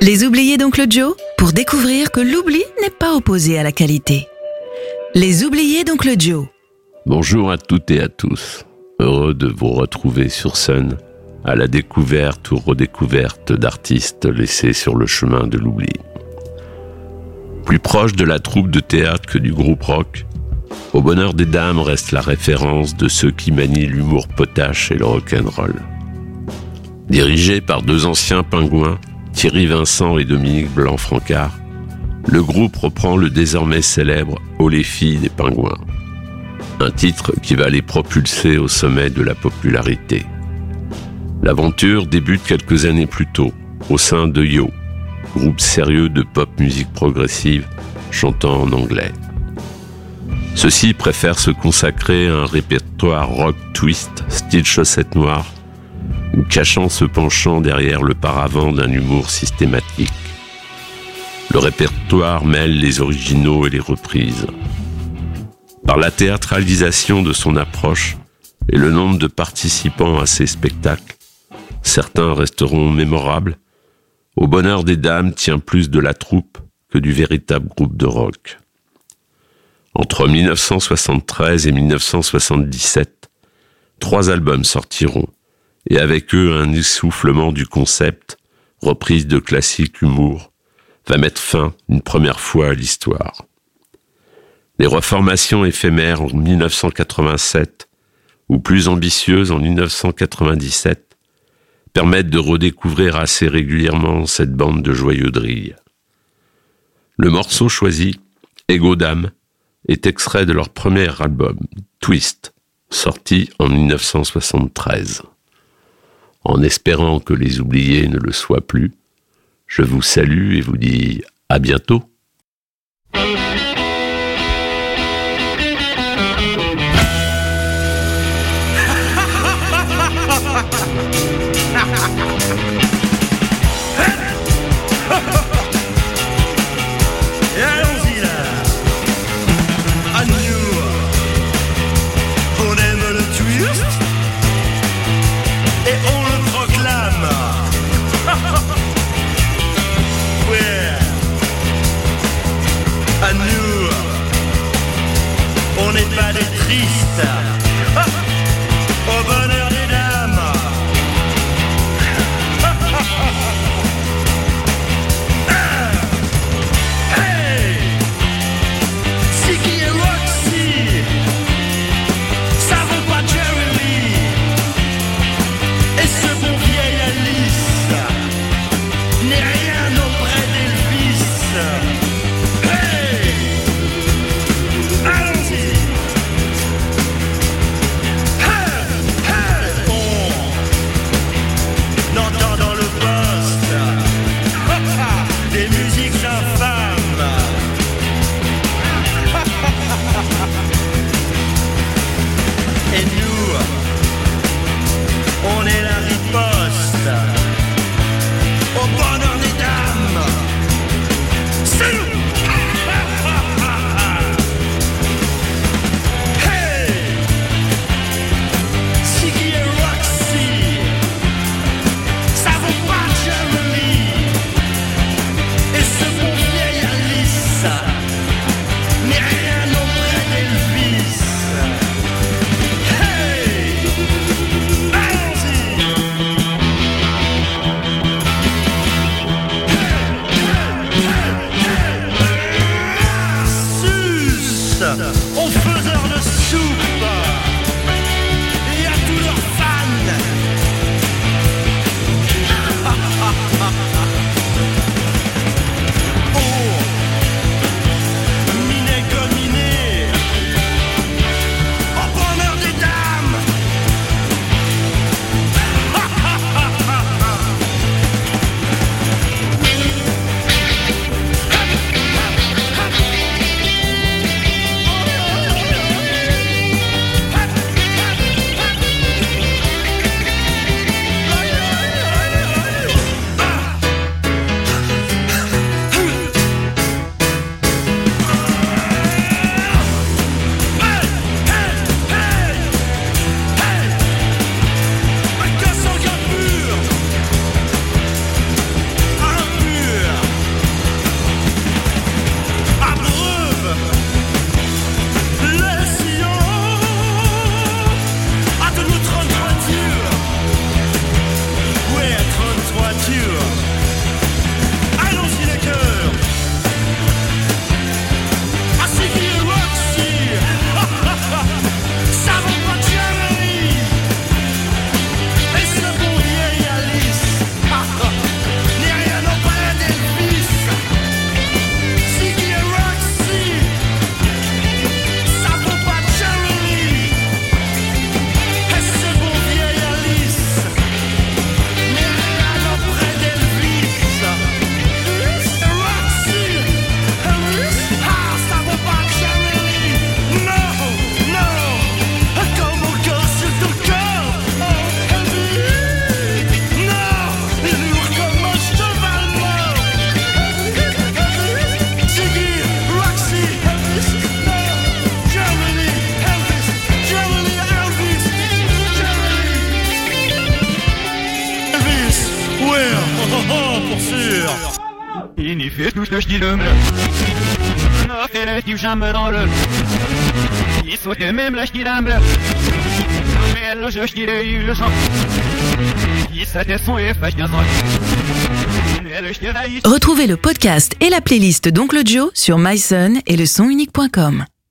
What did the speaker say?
Les oubliés d'Oncle Joe pour découvrir que l'oubli n'est pas opposé à la qualité. Les oubliés d'Oncle Joe. Bonjour à toutes et à tous. Heureux de vous retrouver sur Sun à la découverte ou redécouverte d'artistes laissés sur le chemin de l'oubli. Plus proche de la troupe de théâtre que du groupe rock, Au bonheur des dames reste la référence de ceux qui manient l'humour potache et le rock'n'roll. Dirigé par deux anciens pingouins, Thierry Vincent et Dominique Blanc-Francard, le groupe reprend le désormais célèbre Oh les filles des pingouins, un titre qui va les propulser au sommet de la popularité. L'aventure débute quelques années plus tôt, au sein de Yo, groupe sérieux de pop musique progressive chantant en anglais. Ceux-ci préfèrent se consacrer à un répertoire rock twist, style chaussettes noires, cachant ce penchant derrière le paravent d'un humour systématique. Le répertoire mêle les originaux et les reprises. Par la théâtralisation de son approche et le nombre de participants à ses spectacles, certains resteront mémorables. Au bonheur des dames tient plus de la troupe que du véritable groupe de rock. Entre 1973 et 1977, trois albums sortiront, et avec eux un essoufflement du concept, reprise de classiques humour, va mettre fin une première fois à l'histoire. Les reformations éphémères en 1987 ou plus ambitieuses en 1997 permettent de redécouvrir assez régulièrement cette bande de joyeux drilles. Le morceau choisi, Ego d'âme, est extrait de leur premier album, Twist, sorti en 1973. En espérant que les oubliés ne le soient plus, je vous salue et vous dis à bientôt. Yeah. odeur de soupe Son bien Retrouvez le podcast et la playlist d'Oncle Joe sur myson et le sonunique.com.